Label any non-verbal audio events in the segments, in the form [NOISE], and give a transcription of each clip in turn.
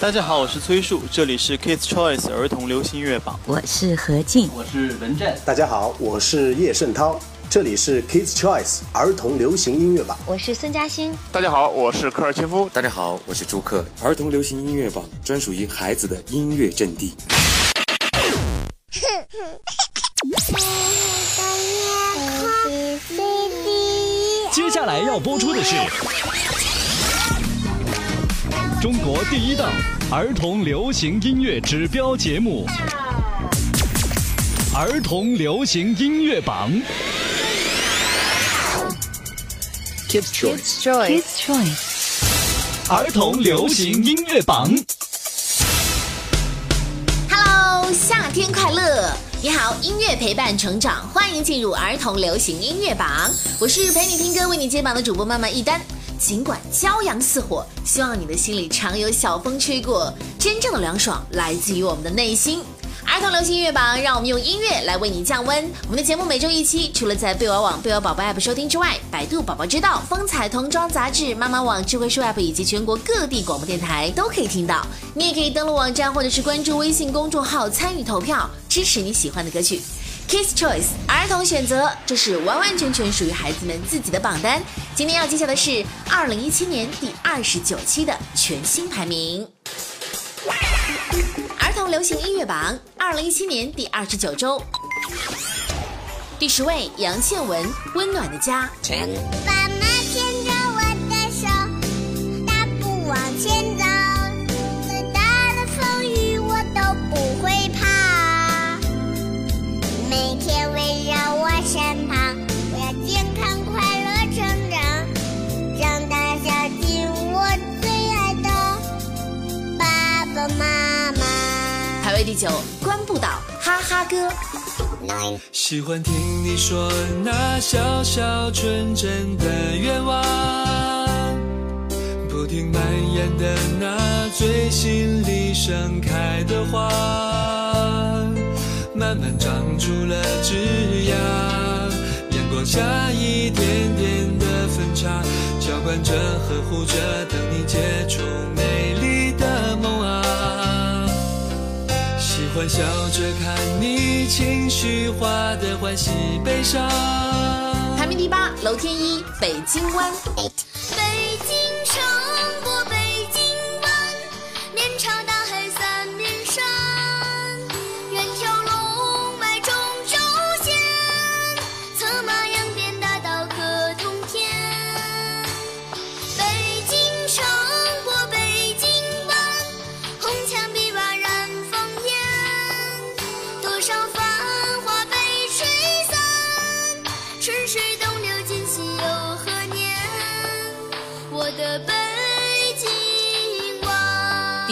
大家好，我是崔树，这里是 Kids Choice 儿童流行音乐榜。我是何静，我是文振。大家好，我是叶圣涛，这里是 Kids Choice 儿童流行音乐榜。我是孙嘉欣。大家好，我是科尔切夫。大家好，我是朱克，儿童流行音乐榜专属于孩子的音乐阵地。[LAUGHS] [LAUGHS] 接下来要播出的是。中国第一档儿童流行音乐指标节目《儿童流行音乐榜》。Kids Choice，Kids Choice，儿童流行音乐榜。Hello，夏天快乐！你好，音乐陪伴成长，欢迎进入儿童流行音乐榜。我是陪你听歌、为你接榜的主播妈妈一丹。尽管骄阳似火，希望你的心里常有小风吹过。真正的凉爽来自于我们的内心。儿童流行音乐榜，让我们用音乐来为你降温。我们的节目每周一期，除了在贝尔网、贝尔宝宝 App 收听之外，百度宝宝知道、风采童装杂志、妈妈网、智慧树 App 以及全国各地广播电台都可以听到。你也可以登录网站或者是关注微信公众号参与投票，支持你喜欢的歌曲。Kids Choice 儿童选择，这是完完全全属于孩子们自己的榜单。今天要揭晓的是二零一七年第二十九期的全新排名。儿童流行音乐榜二零一七年第二十九周，第十位杨倩文《温暖的家》。爸妈牵着我的手，大步往前第九，关不倒哈哈哥。喜欢听你说那小小纯真的愿望，不停蔓延的那最心里盛开的花，慢慢长出了枝桠，阳光下一点点的分叉，浇灌着呵护着，等你结出欢笑着看你情绪化的欢喜悲伤。排名第八，楼天一，北京湾。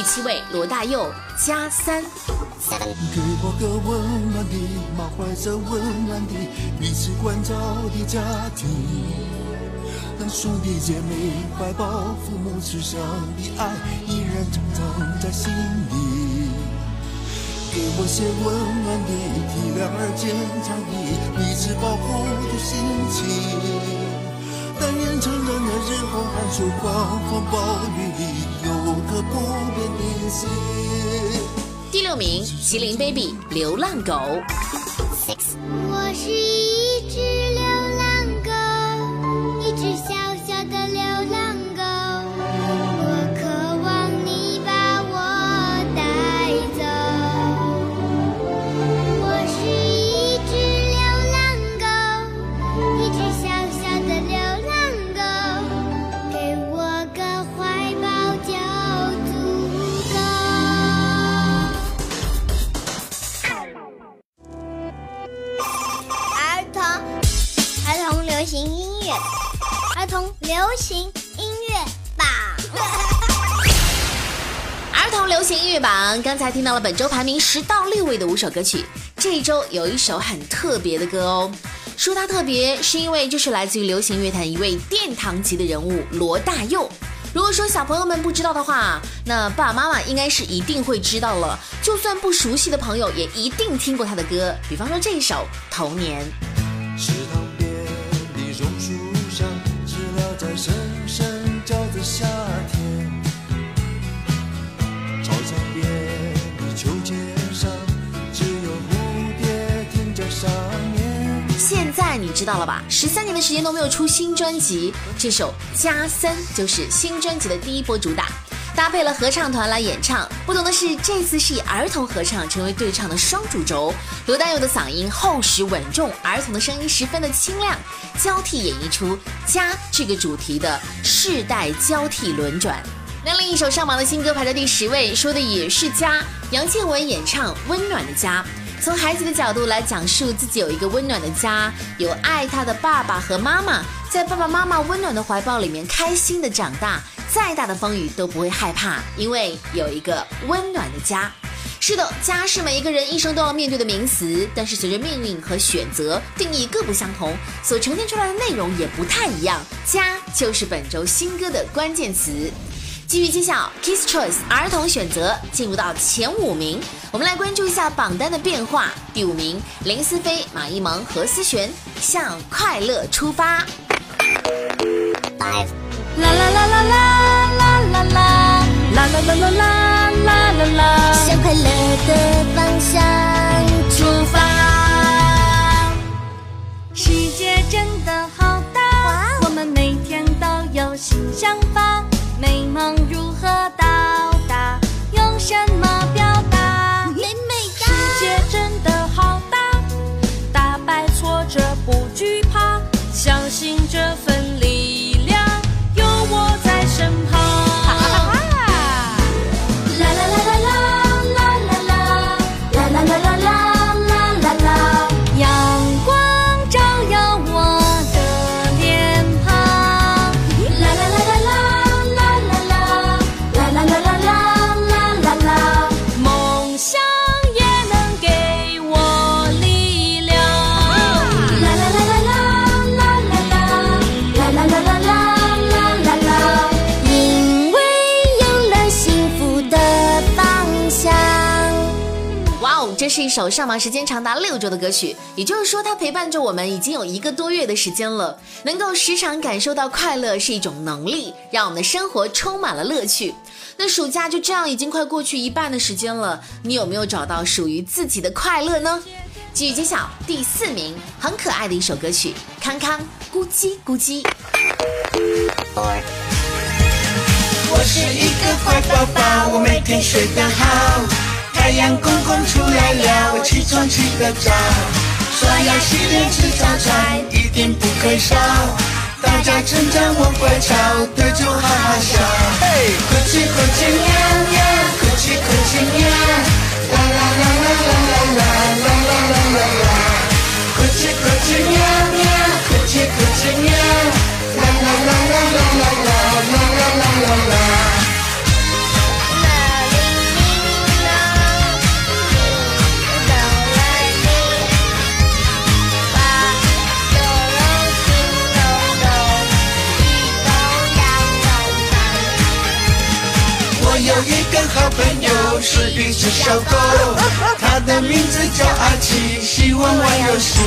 七位，罗大佑，加三。给我个温暖的、满怀着温暖的、彼此关照的家庭，让兄弟姐妹怀抱父母慈祥的爱依然长长在心里。给我些温暖的、体谅而坚强的、彼此保护的心情。但愿成长的日后，寒暑狂风暴雨里，第六名，麒麟 baby，流浪狗。我是一儿童流行音乐榜。[LAUGHS] 儿童流行音乐榜，刚才听到了本周排名十到六位的五首歌曲。这一周有一首很特别的歌哦，说它特别，是因为这是来自于流行乐坛一位殿堂级的人物罗大佑。如果说小朋友们不知道的话，那爸爸妈妈应该是一定会知道了。就算不熟悉的朋友，也一定听过他的歌，比方说这一首《童年》。夏天操场边的秋千上，只有蝴蝶停在上面。现在你知道了吧？十三年的时间都没有出新专辑，这首《加三》就是新专辑的第一波主打。搭配了合唱团来演唱。不同的是，这次是以儿童合唱成为对唱的双主轴。罗大佑的嗓音厚实稳重，儿童的声音十分的清亮，交替演绎出家这个主题的世代交替轮转。那另一首上榜的新歌排在第十位，说的也是家。杨倩文演唱《温暖的家》。从孩子的角度来讲述自己有一个温暖的家，有爱他的爸爸和妈妈，在爸爸妈妈温暖的怀抱里面开心的长大，再大的风雨都不会害怕，因为有一个温暖的家。是的，家是每一个人一生都要面对的名词，但是随着命运和选择，定义各不相同，所呈现出来的内容也不太一样。家就是本周新歌的关键词。继续揭晓，Kiss Choice 儿童选择进入到前五名。我们来关注一下榜单的变化。第五名，林思飞、马一萌、何思璇，向快乐出发。啦啦啦啦啦啦啦啦啦啦啦啦啦啦啦啦，向快乐的方向出发。世界真的好大，我们每天都有新想法。美梦如何到达？用什么表达？美美哒世界真的好大，打败挫折不惧怕，相信这一首上榜时间长达六周的歌曲，也就是说，它陪伴着我们已经有一个多月的时间了。能够时常感受到快乐是一种能力，让我们的生活充满了乐趣。那暑假就这样已经快过去一半的时间了，你有没有找到属于自己的快乐呢？继续揭晓，第四名，很可爱的一首歌曲，康康，咕叽咕叽。我是一个乖宝宝，我每天睡得好。太阳公公出来了，我起床起得早。刷牙洗脸吃早餐，一点不可少。大家称赞我乖巧，对着我哈哈笑。嘿，客气客气喵喵，客气客气喵。啦啦啦啦啦小狗，它的名字叫阿奇，喜欢玩游戏，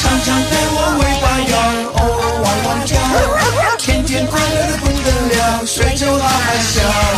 常常对我尾巴摇，哦汪汪叫，天天快乐的不得了，睡着哈哈笑。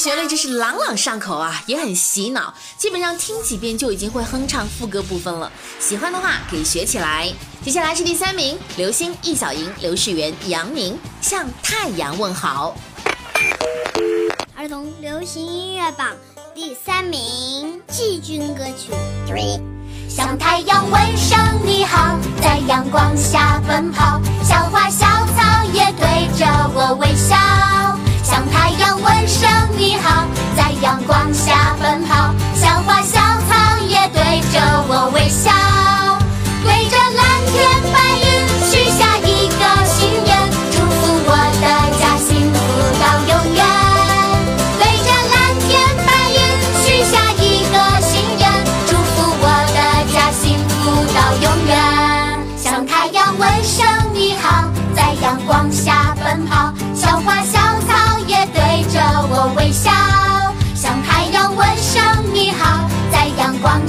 旋律真是朗朗上口啊，也很洗脑，基本上听几遍就已经会哼唱副歌部分了。喜欢的话可以学起来。接下来是第三名，刘星、易小莹、刘世元、杨宁向太阳问好。儿童流行音乐榜第三名，季军歌曲《Three》。向太阳问声你好，在阳光下奔跑，笑向太阳问声你好在阳光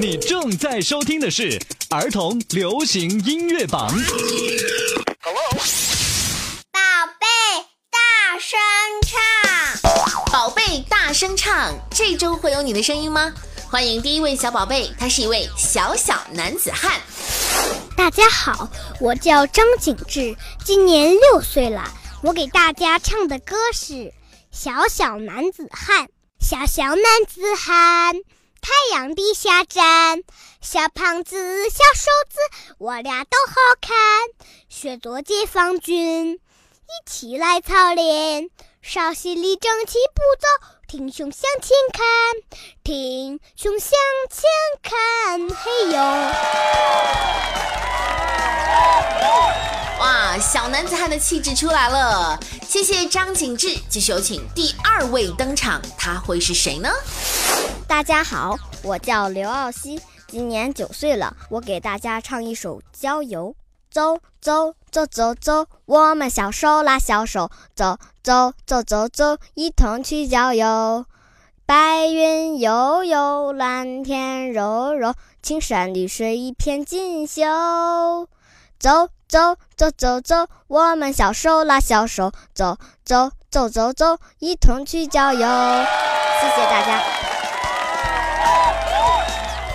你正在收听的是儿童流行音乐榜。宝贝，大声唱！宝贝，大声唱！这周会有你的声音吗？欢迎第一位小宝贝，他是一位小小男子汉。大家好，我叫张景志，今年六岁了。我给大家唱的歌是《小小男子汉》。小小男子汉，太阳底下站，小胖子，小瘦子，我俩都好看。学做解放军，一起来操练，稍息立正，齐步走，挺胸向前看，挺胸向前看，嘿呦！哇，小男子汉的气质出来了！谢谢张景志，继续有请第二位登场，他会是谁呢？大家好，我叫刘傲西，今年九岁了。我给大家唱一首《郊游》。走走走走走，我们小手拉小手，走走走走走，一同去郊游。白云悠悠，蓝天柔柔，青山绿水一片锦绣。走走走走走，我们小手拉小手，走走走走走，一同去郊游。谢谢大家。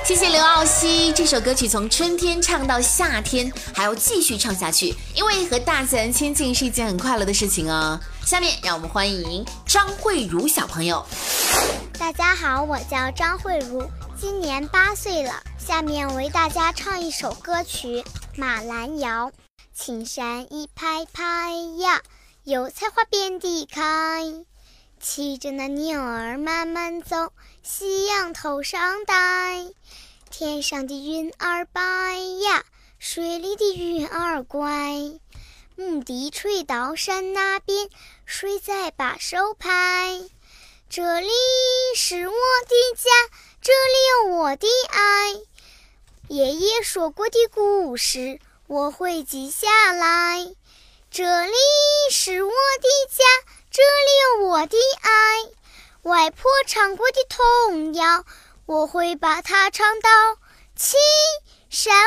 谢谢刘傲西，这首歌曲从春天唱到夏天，还要继续唱下去，因为和大自然亲近是一件很快乐的事情哦。下面让我们欢迎张慧茹小朋友。大家好，我叫张慧茹，今年八岁了。下面为大家唱一首歌曲《马兰谣》。青山一排排呀，油菜花遍地开，骑着那牛儿慢慢走，夕阳头上戴。天上的云儿白呀，水里的鱼儿乖。牧笛吹到山那边，谁在把手拍？这里是我的家，这里有我的爱。爷爷说过的故事，我会记下来。这里是我的家，这里有我的爱。外婆唱过的童谣。我会把它唱到青山外。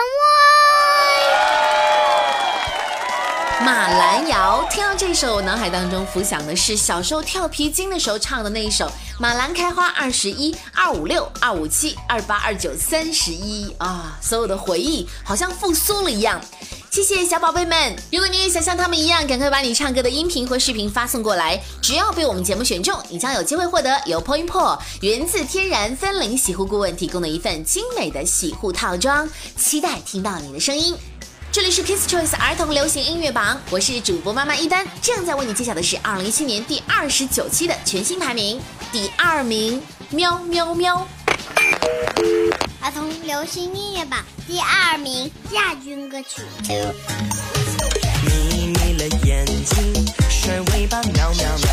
马兰谣，听到这首，我脑海当中浮想的是小时候跳皮筋的时候唱的那一首《马兰开花二十一二五六二五七二八二九三十一》啊，所有的回忆好像复苏了一样。谢谢小宝贝们！如果你也想像他们一样，赶快把你唱歌的音频或视频发送过来。只要被我们节目选中，你将有机会获得由 Point Po 源自天然森林洗护顾问提供的一份精美的洗护套装。期待听到你的声音。这里是 Kids Choice 儿童流行音乐榜，我是主播妈妈一丹。正在为你揭晓的是二零一七年第二十九期的全新排名，第二名，喵喵喵。儿童流行音乐榜第二名亚军歌曲。眯眯了眼睛，甩尾巴喵喵喵，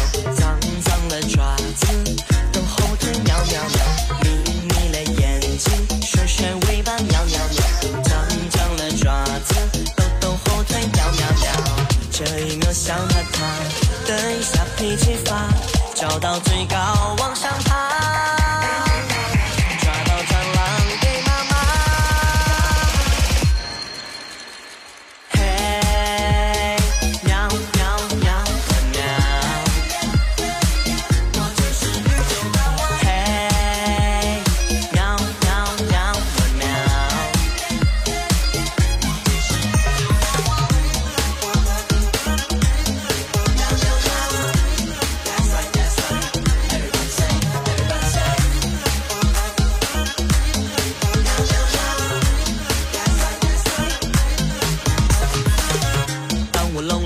到最高往上爬。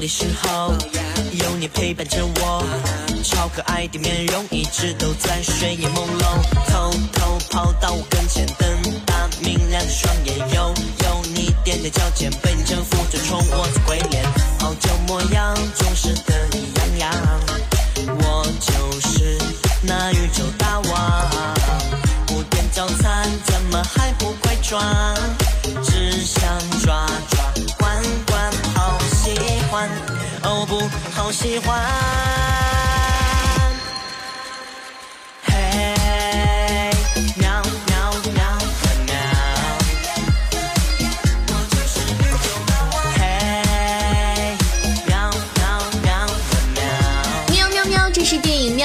时候有你陪伴着我，超可爱的面容一直都在，睡眼朦胧，偷偷跑到我跟前，瞪大明亮的双眼，有有你踮踮脚尖，被你征服就冲我做鬼脸，好旧模样，总是得意洋洋，我就是那宇宙大王，不点早餐怎么还不快装？好喜欢。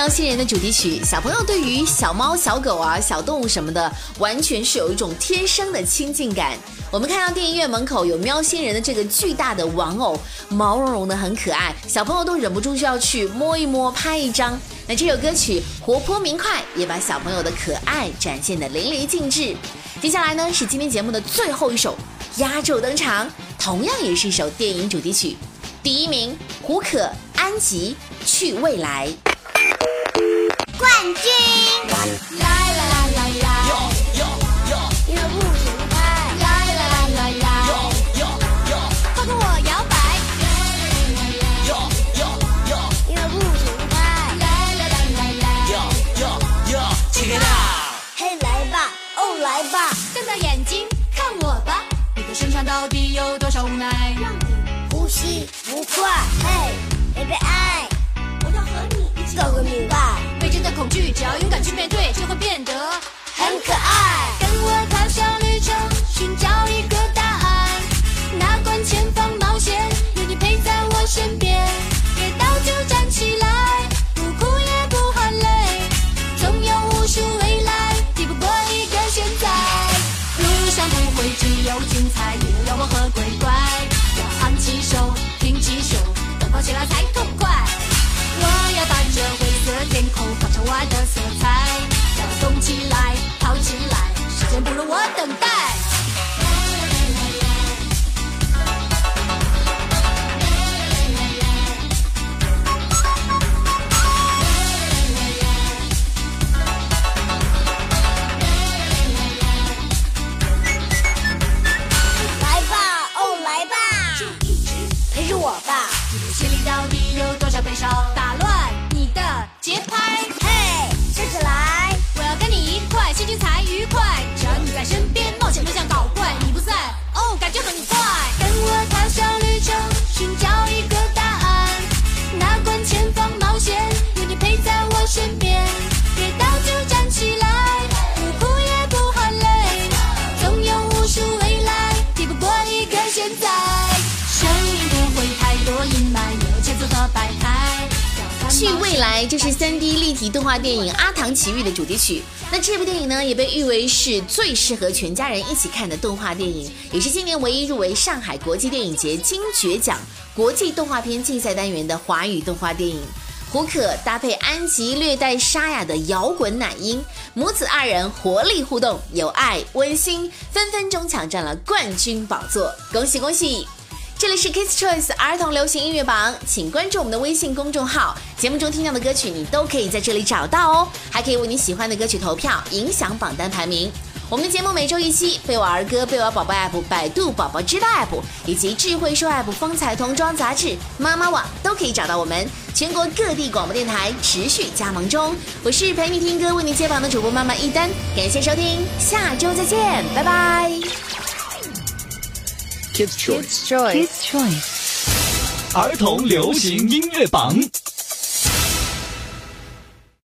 《喵星人》的主题曲。小朋友对于小猫、小狗啊、小动物什么的，完全是有一种天生的亲近感。我们看到电影院门口有喵星人的这个巨大的玩偶，毛茸茸的，很可爱，小朋友都忍不住就要去摸一摸、拍一张。那这首歌曲活泼明快，也把小朋友的可爱展现的淋漓尽致。接下来呢是今天节目的最后一首，压轴登场，同样也是一首电影主题曲。第一名，胡可、安吉，《去未来》。冠军！来来来来来，音乐不停拍，来来来来来，快跟我摇摆，音乐不停拍，来来来来来，嘿来吧，哦来吧，瞪大眼睛看我吧，你的身上到底有多少无奈？让你呼吸不快，去未来，这是 3D 立体动画电影《阿唐奇遇》的主题曲。那这部电影呢，也被誉为是最适合全家人一起看的动画电影，也是今年唯一入围上海国际电影节金爵奖国际动画片竞赛单元的华语动画电影。胡可搭配安吉略带沙哑的摇滚奶音，母子二人活力互动，有爱温馨，分分钟抢占了冠军宝座。恭喜恭喜！这里是 Kids Choice 儿童流行音乐榜，请关注我们的微信公众号，节目中听到的歌曲你都可以在这里找到哦，还可以为你喜欢的歌曲投票，影响榜单排名。我们的节目每周一期，贝瓦儿歌、贝瓦宝宝 App、百度宝宝知道 App 以及智慧树 App、风采童装杂志、妈妈网都可以找到我们。全国各地广播电台持续加盟中。我是陪你听歌、为你接榜的主播妈妈一丹，感谢收听，下周再见，拜拜。Kids Choice。Kids Choice。儿童流行音乐榜。